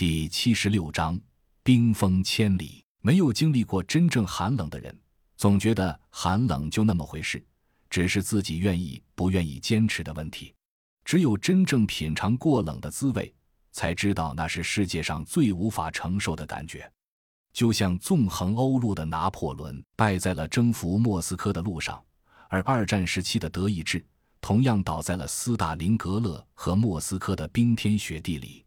第七十六章，冰封千里。没有经历过真正寒冷的人，总觉得寒冷就那么回事，只是自己愿意不愿意坚持的问题。只有真正品尝过冷的滋味，才知道那是世界上最无法承受的感觉。就像纵横欧陆的拿破仑败在了征服莫斯科的路上，而二战时期的德意志同样倒在了斯大林格勒和莫斯科的冰天雪地里。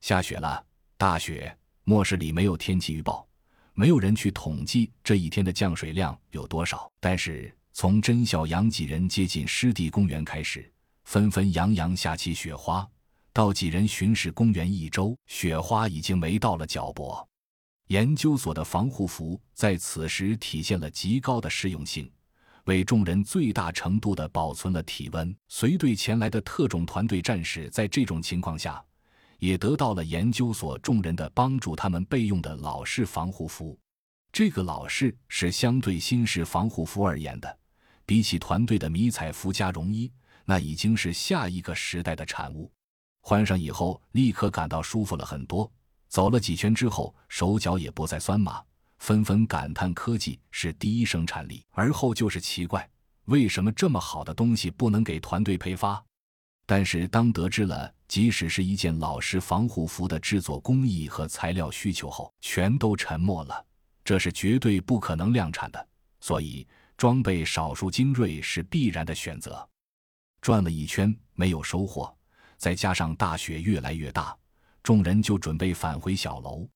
下雪了，大雪。末世里没有天气预报，没有人去统计这一天的降水量有多少。但是从甄小阳几人接近湿地公园开始，纷纷扬扬下起雪花，到几人巡视公园一周，雪花已经没到了脚脖。研究所的防护服在此时体现了极高的实用性，为众人最大程度地保存了体温。随队前来的特种团队战士在这种情况下。也得到了研究所众人的帮助，他们备用的老式防护服。这个老式是相对新式防护服而言的，比起团队的迷彩服加绒衣，那已经是下一个时代的产物。换上以后，立刻感到舒服了很多。走了几圈之后，手脚也不再酸麻，纷纷感叹科技是第一生产力。而后就是奇怪，为什么这么好的东西不能给团队配发？但是当得知了。即使是一件老式防护服的制作工艺和材料需求后，全都沉默了。这是绝对不可能量产的，所以装备少数精锐是必然的选择。转了一圈没有收获，再加上大雪越来越大，众人就准备返回小楼。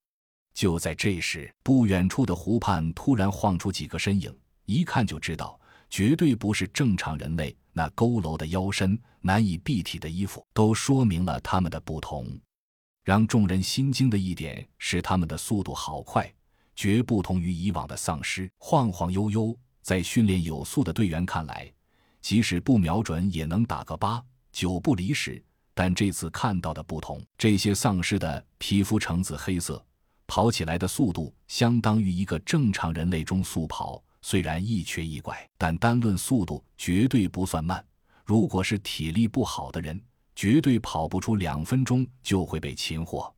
就在这时，不远处的湖畔突然晃出几个身影，一看就知道，绝对不是正常人类。那佝偻的腰身、难以蔽体的衣服，都说明了他们的不同。让众人心惊的一点是，他们的速度好快，绝不同于以往的丧尸，晃晃悠悠。在训练有素的队员看来，即使不瞄准也能打个八九不离十。但这次看到的不同，这些丧尸的皮肤橙紫黑色，跑起来的速度相当于一个正常人类中速跑。虽然一瘸一拐，但单论速度绝对不算慢。如果是体力不好的人，绝对跑不出两分钟就会被擒获。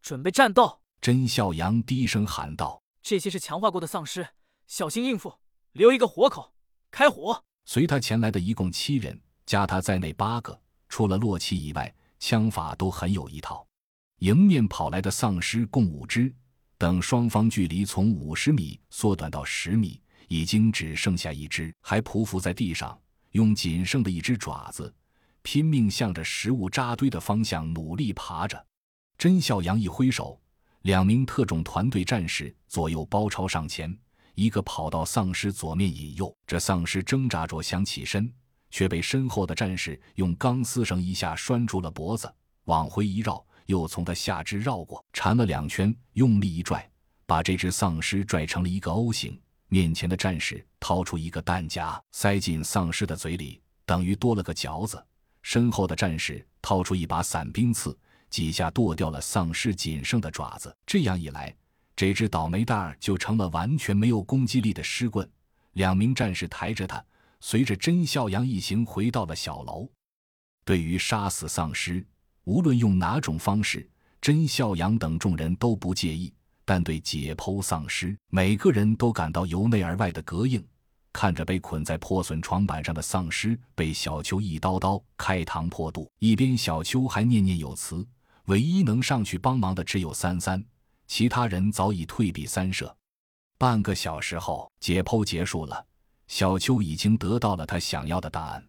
准备战斗！甄笑阳低声喊道：“这些是强化过的丧尸，小心应付，留一个活口，开火！”随他前来的一共七人，加他在内八个，除了洛奇以外，枪法都很有一套。迎面跑来的丧尸共五只，等双方距离从五十米缩短到十米。已经只剩下一只，还匍匐在地上，用仅剩的一只爪子，拼命向着食物扎堆的方向努力爬着。甄孝阳一挥手，两名特种团队战士左右包抄上前，一个跑到丧尸左面引诱。这丧尸挣扎着想起身，却被身后的战士用钢丝绳一下拴住了脖子，往回一绕，又从他下肢绕过，缠了两圈，用力一拽，把这只丧尸拽成了一个 O 型。面前的战士掏出一个弹夹，塞进丧尸的嘴里，等于多了个嚼子。身后的战士掏出一把伞兵刺，几下剁掉了丧尸仅剩的爪子。这样一来，这只倒霉蛋儿就成了完全没有攻击力的尸棍。两名战士抬着他，随着甄孝阳一行回到了小楼。对于杀死丧尸，无论用哪种方式，甄孝阳等众人都不介意。但对解剖丧尸，每个人都感到由内而外的膈应。看着被捆在破损床板上的丧尸被小邱一刀刀开膛破肚，一边小邱还念念有词。唯一能上去帮忙的只有三三，其他人早已退避三舍。半个小时后，解剖结束了，小邱已经得到了他想要的答案。